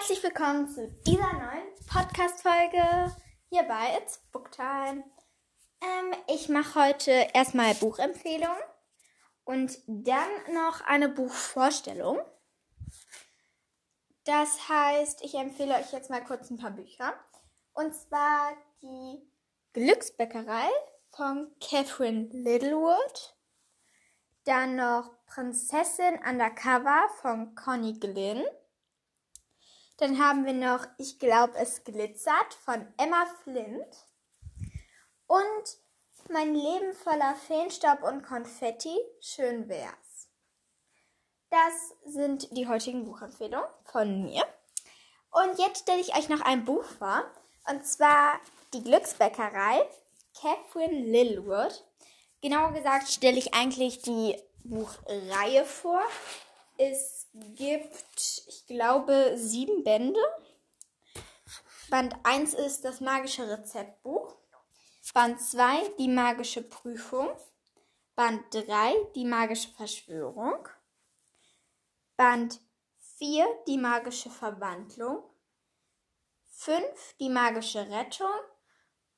Herzlich willkommen zu dieser neuen Podcast-Folge hier bei It's Booktime. Ähm, ich mache heute erstmal Buchempfehlungen und dann noch eine Buchvorstellung. Das heißt, ich empfehle euch jetzt mal kurz ein paar Bücher. Und zwar die Glücksbäckerei von Catherine Littlewood. Dann noch Prinzessin Undercover von Connie Glynn. Dann haben wir noch Ich glaube, es glitzert von Emma Flint. Und Mein Leben voller Feenstaub und Konfetti, schön wär's. Das sind die heutigen Buchempfehlungen von mir. Und jetzt stelle ich euch noch ein Buch vor. Und zwar Die Glücksbäckerei, Catherine Littlewood. Genauer gesagt stelle ich eigentlich die Buchreihe vor. Es gibt, ich glaube, sieben Bände. Band 1 ist das magische Rezeptbuch. Band 2 die magische Prüfung. Band 3 die magische Verschwörung. Band 4 die magische Verwandlung. 5 die magische Rettung.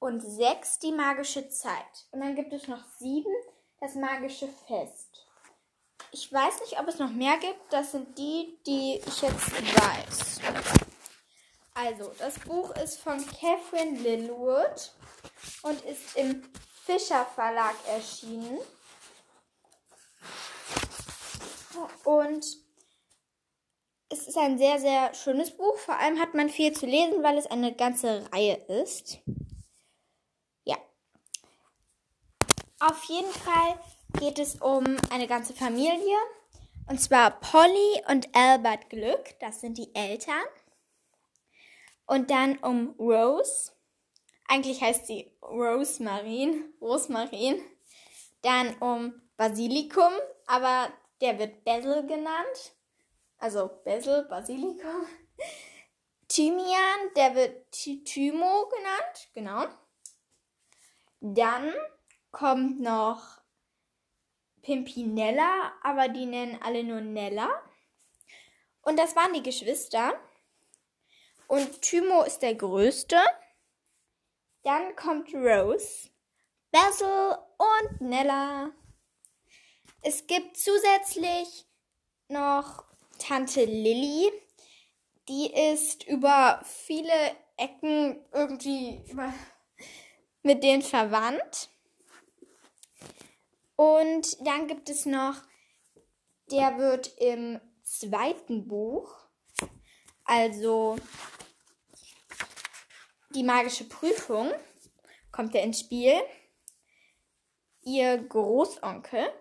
Und 6 die magische Zeit. Und dann gibt es noch 7 das magische Fest. Ich weiß nicht, ob es noch mehr gibt. Das sind die, die ich jetzt weiß. Also, das Buch ist von Catherine Lillwood und ist im Fischer Verlag erschienen. Und es ist ein sehr, sehr schönes Buch. Vor allem hat man viel zu lesen, weil es eine ganze Reihe ist. Ja. Auf jeden Fall geht es um eine ganze Familie. Und zwar Polly und Albert Glück, das sind die Eltern. Und dann um Rose. Eigentlich heißt sie Rosemarin. Rosmarin. Dann um Basilikum, aber der wird Basil genannt. Also Basil, Basilikum. Thymian, der wird Thymo genannt. Genau. Dann kommt noch Pimpinella, aber die nennen alle nur Nella. Und das waren die Geschwister. Und Thymo ist der größte. Dann kommt Rose, Basil und Nella. Es gibt zusätzlich noch Tante Lilly. Die ist über viele Ecken irgendwie mit denen verwandt. Und dann gibt es noch, der wird im zweiten Buch, also die magische Prüfung, kommt er ins Spiel. Ihr Großonkel,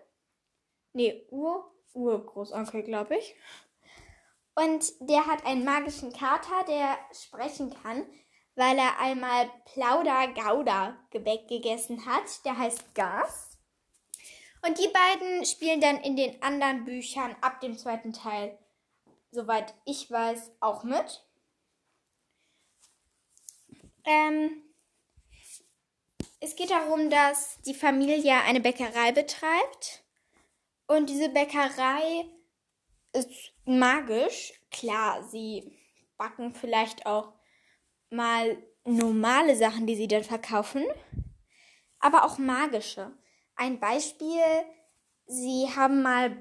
nee, Ur, Urgroßonkel, glaube ich. Und der hat einen magischen Kater, der sprechen kann, weil er einmal Plauder-Gauder-Gebäck gegessen hat. Der heißt Gas. Und die beiden spielen dann in den anderen Büchern ab dem zweiten Teil, soweit ich weiß, auch mit. Ähm, es geht darum, dass die Familie eine Bäckerei betreibt. Und diese Bäckerei ist magisch. Klar, sie backen vielleicht auch mal normale Sachen, die sie dann verkaufen. Aber auch magische. Ein Beispiel, sie haben mal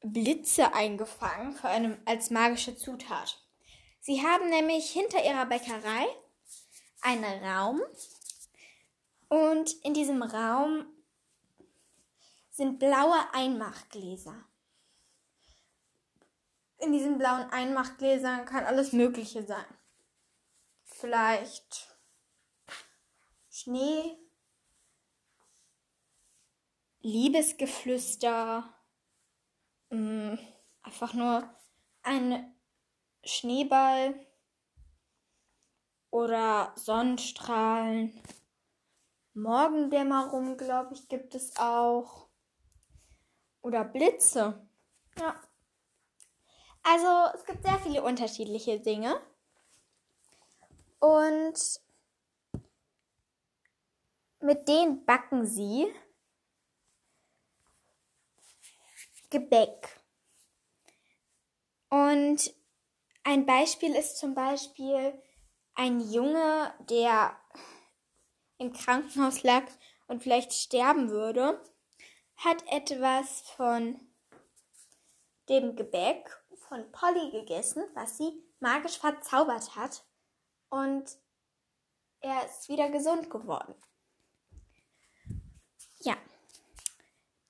Blitze eingefangen für eine, als magische Zutat. Sie haben nämlich hinter ihrer Bäckerei einen Raum und in diesem Raum sind blaue Einmachgläser. In diesen blauen Einmachgläsern kann alles Mögliche sein. Vielleicht Schnee, Liebesgeflüster, mh, mm, einfach nur ein Schneeball oder Sonnenstrahlen. Morgendämmerung, glaube ich, gibt es auch. Oder Blitze. Ja. Also es gibt sehr viele unterschiedliche Dinge. Und mit denen backen sie Gebäck. Und ein Beispiel ist zum Beispiel ein Junge, der im Krankenhaus lag und vielleicht sterben würde, hat etwas von dem Gebäck von Polly gegessen, was sie magisch verzaubert hat. Und er ist wieder gesund geworden. Ja,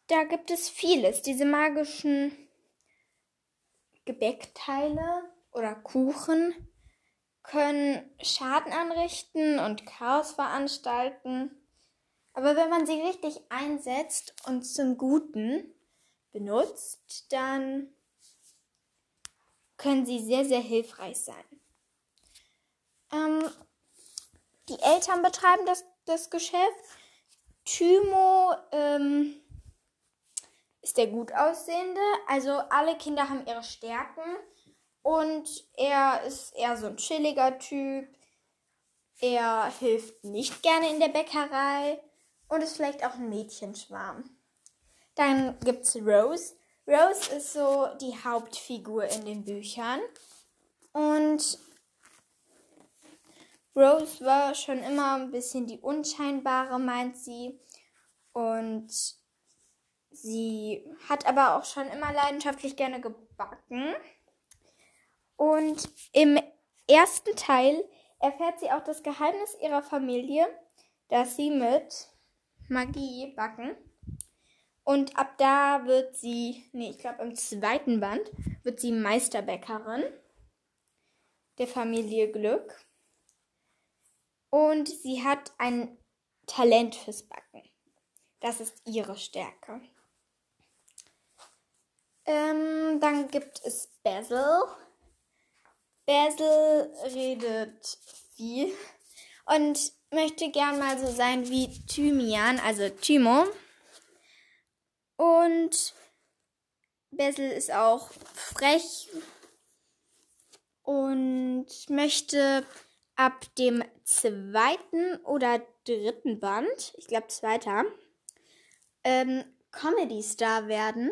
da gibt es vieles. Diese magischen Gebäckteile oder Kuchen können Schaden anrichten und Chaos veranstalten. Aber wenn man sie richtig einsetzt und zum Guten benutzt, dann können sie sehr, sehr hilfreich sein. Ähm, die Eltern betreiben das, das Geschäft. Thymo ähm, ist der gut aussehende. Also alle Kinder haben ihre Stärken. Und er ist eher so ein chilliger Typ. Er hilft nicht gerne in der Bäckerei und ist vielleicht auch ein Mädchenschwarm. Dann gibt's Rose. Rose ist so die Hauptfigur in den Büchern. Und Rose war schon immer ein bisschen die unscheinbare, meint sie. Und sie hat aber auch schon immer leidenschaftlich gerne gebacken. Und im ersten Teil erfährt sie auch das Geheimnis ihrer Familie, dass sie mit Magie backen. Und ab da wird sie, nee, ich glaube im zweiten Band wird sie Meisterbäckerin der Familie Glück. Und sie hat ein Talent fürs Backen. Das ist ihre Stärke. Ähm, dann gibt es Basil. Basil redet viel und möchte gern mal so sein wie Thymian, also Thymo. Und Basil ist auch frech und möchte ab dem zweiten oder dritten Band, ich glaube zweiter, ähm, Comedy Star werden.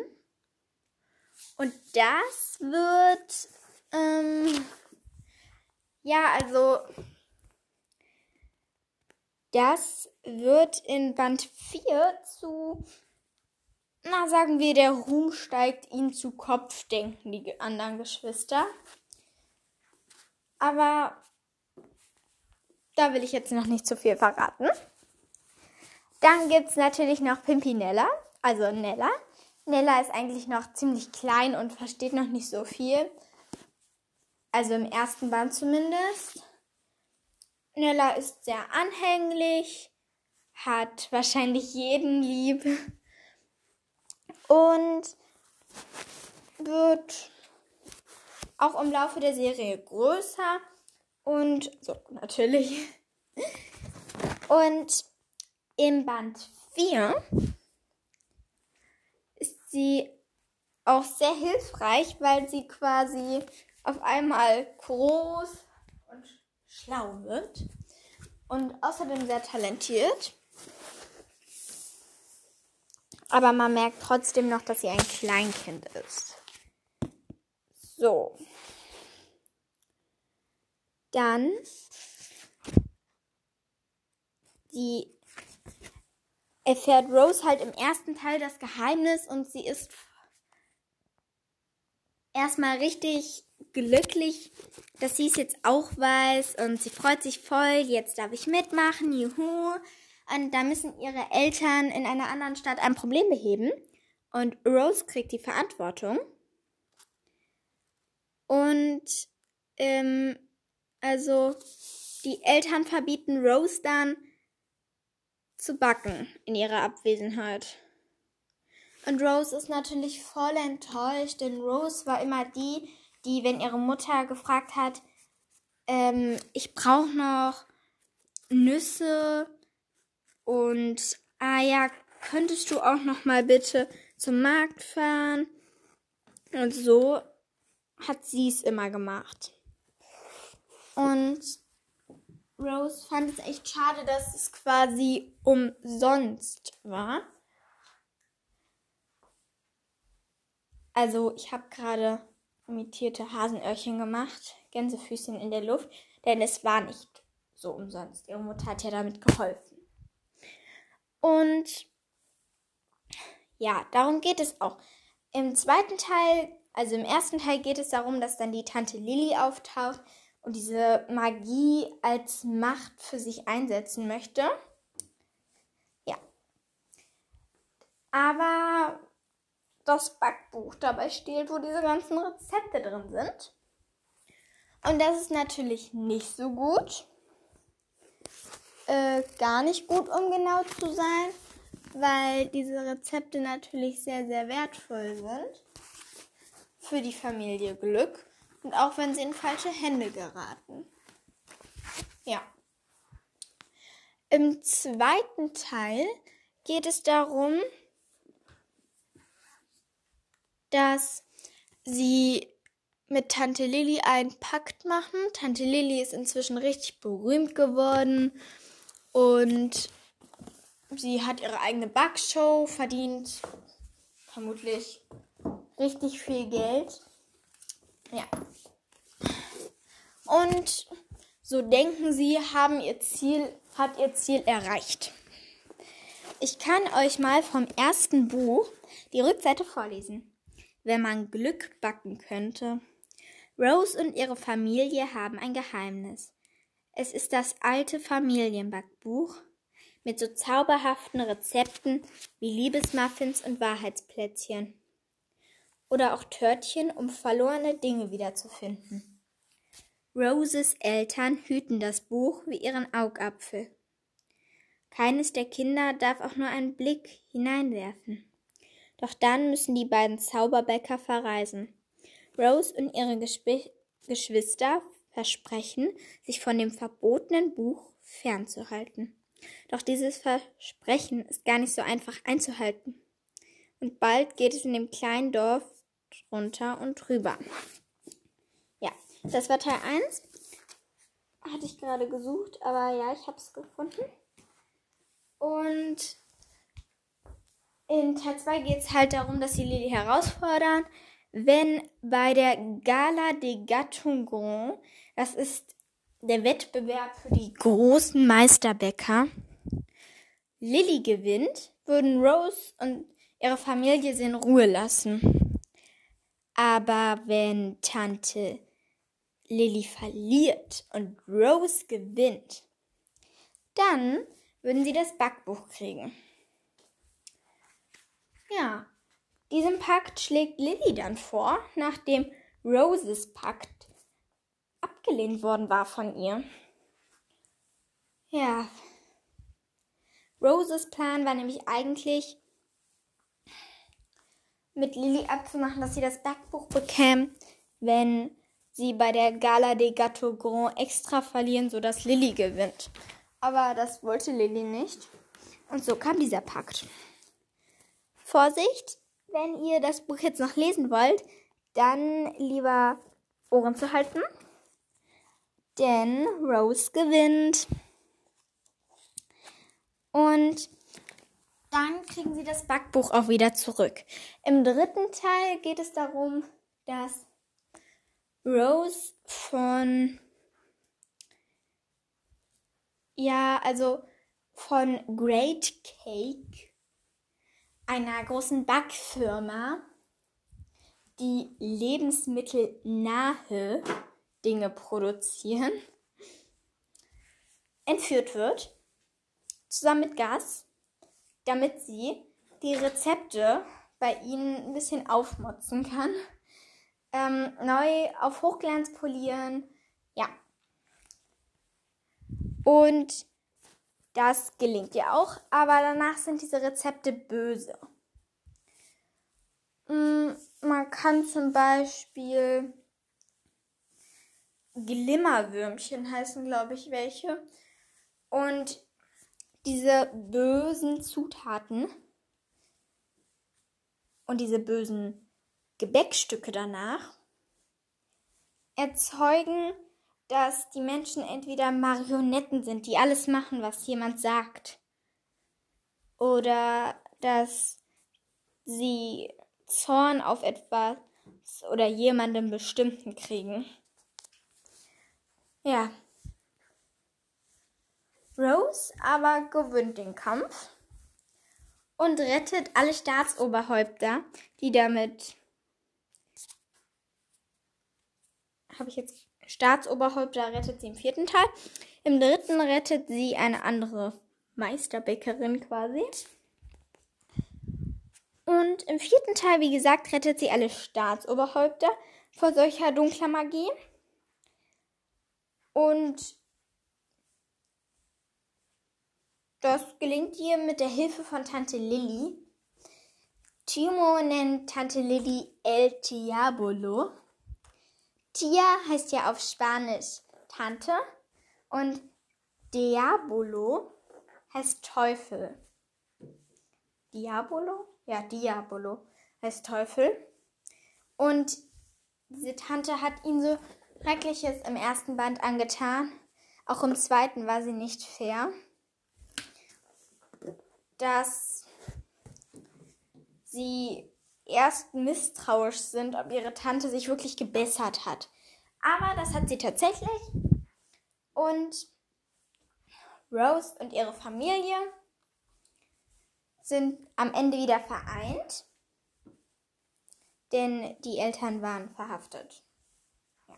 Und das wird ähm, ja, also das wird in Band 4 zu, na sagen wir, der Ruhm steigt ihm zu Kopf, denken die anderen Geschwister. Aber da will ich jetzt noch nicht zu viel verraten. Dann gibt es natürlich noch Pimpinella, also Nella. Nella ist eigentlich noch ziemlich klein und versteht noch nicht so viel. Also im ersten Band zumindest. Nella ist sehr anhänglich, hat wahrscheinlich jeden lieb und wird auch im Laufe der Serie größer und so natürlich. Und im Band 4 ist sie auch sehr hilfreich, weil sie quasi auf einmal groß und schlau wird und außerdem sehr talentiert. Aber man merkt trotzdem noch, dass sie ein Kleinkind ist. So. Dann die erfährt Rose halt im ersten Teil das Geheimnis und sie ist erstmal richtig glücklich, dass sie es jetzt auch weiß und sie freut sich voll, jetzt darf ich mitmachen, juhu. Und da müssen ihre Eltern in einer anderen Stadt ein Problem beheben und Rose kriegt die Verantwortung. Und ähm, also die Eltern verbieten Rose dann zu backen in ihrer Abwesenheit. Und Rose ist natürlich voll enttäuscht, denn Rose war immer die, die, wenn ihre Mutter gefragt hat, ähm, ich brauche noch Nüsse und ah ja, könntest du auch noch mal bitte zum Markt fahren? Und so hat sie es immer gemacht. Und Rose fand es echt schade, dass es quasi umsonst war. Also ich habe gerade imitierte Hasenöhrchen gemacht, Gänsefüßchen in der Luft, denn es war nicht so umsonst. Ihre Mutter hat ja damit geholfen. Und ja, darum geht es auch. Im zweiten Teil, also im ersten Teil geht es darum, dass dann die Tante Lilly auftaucht und diese Magie als Macht für sich einsetzen möchte. Ja. Aber das Backbuch dabei steht, wo diese ganzen Rezepte drin sind. Und das ist natürlich nicht so gut. Äh, gar nicht gut, um genau zu sein, weil diese Rezepte natürlich sehr, sehr wertvoll sind für die Familie Glück und auch wenn sie in falsche Hände geraten. Ja. Im zweiten Teil geht es darum, dass sie mit Tante Lilly einen Pakt machen. Tante Lilly ist inzwischen richtig berühmt geworden und sie hat ihre eigene Backshow verdient. Vermutlich richtig viel Geld. Ja. Und so denken sie, haben ihr Ziel, hat ihr Ziel erreicht. Ich kann euch mal vom ersten Buch die Rückseite vorlesen wenn man Glück backen könnte. Rose und ihre Familie haben ein Geheimnis. Es ist das alte Familienbackbuch mit so zauberhaften Rezepten wie Liebesmuffins und Wahrheitsplätzchen. Oder auch Törtchen, um verlorene Dinge wiederzufinden. Roses Eltern hüten das Buch wie ihren Augapfel. Keines der Kinder darf auch nur einen Blick hineinwerfen. Doch dann müssen die beiden Zauberbäcker verreisen. Rose und ihre Gesp Geschwister versprechen, sich von dem verbotenen Buch fernzuhalten. Doch dieses Versprechen ist gar nicht so einfach einzuhalten. Und bald geht es in dem kleinen Dorf drunter und drüber. Das war Teil 1. Hatte ich gerade gesucht, aber ja, ich habe es gefunden. Und in Teil 2 geht es halt darum, dass sie Lily herausfordern, wenn bei der Gala de Gattungon, das ist der Wettbewerb für die großen Meisterbäcker, Lily gewinnt, würden Rose und ihre Familie sie in Ruhe lassen. Aber wenn Tante Lily verliert und Rose gewinnt, dann würden sie das Backbuch kriegen. Ja, diesen Pakt schlägt Lily dann vor, nachdem Roses Pakt abgelehnt worden war von ihr. Ja. Roses Plan war nämlich eigentlich, mit Lily abzumachen, dass sie das Backbuch bekäme, wenn sie bei der Gala des Gâteaux Grand extra verlieren, sodass Lily gewinnt. Aber das wollte Lily nicht. Und so kam dieser Pakt. Vorsicht, wenn ihr das Buch jetzt noch lesen wollt, dann lieber Ohren zu halten. Denn Rose gewinnt. Und dann kriegen sie das Backbuch auch wieder zurück. Im dritten Teil geht es darum, dass Rose von ja, also von Great Cake einer großen Backfirma, die lebensmittelnahe Dinge produzieren, entführt wird, zusammen mit Gas, damit sie die Rezepte bei ihnen ein bisschen aufmotzen kann, ähm, neu auf Hochglanz polieren, ja. Und das gelingt ihr auch, aber danach sind diese Rezepte böse. Mm, man kann zum Beispiel Glimmerwürmchen heißen, glaube ich, welche. Und diese bösen Zutaten und diese bösen Gebäckstücke danach erzeugen dass die Menschen entweder Marionetten sind, die alles machen, was jemand sagt. Oder dass sie Zorn auf etwas oder jemandem bestimmten kriegen. Ja. Rose aber gewinnt den Kampf und rettet alle Staatsoberhäupter, die damit. Habe ich jetzt Staatsoberhäupter rettet sie im vierten Teil. Im dritten rettet sie eine andere Meisterbäckerin quasi. Und im vierten Teil, wie gesagt, rettet sie alle Staatsoberhäupter vor solcher dunkler Magie. Und das gelingt ihr mit der Hilfe von Tante Lilly. Timo nennt Tante Lilly El Diabolo. Tia heißt ja auf Spanisch Tante und Diabolo heißt Teufel. Diabolo? Ja, Diabolo heißt Teufel. Und diese Tante hat ihn so Schreckliches im ersten Band angetan. Auch im zweiten war sie nicht fair. Dass sie erst misstrauisch sind, ob ihre Tante sich wirklich gebessert hat. Aber das hat sie tatsächlich. Und Rose und ihre Familie sind am Ende wieder vereint, denn die Eltern waren verhaftet. Ja.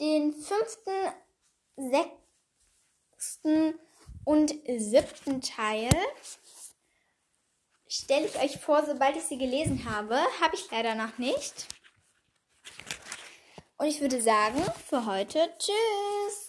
Den fünften, sechsten und siebten Teil stelle ich euch vor, sobald ich sie gelesen habe. Habe ich leider noch nicht. Und ich würde sagen, für heute, tschüss.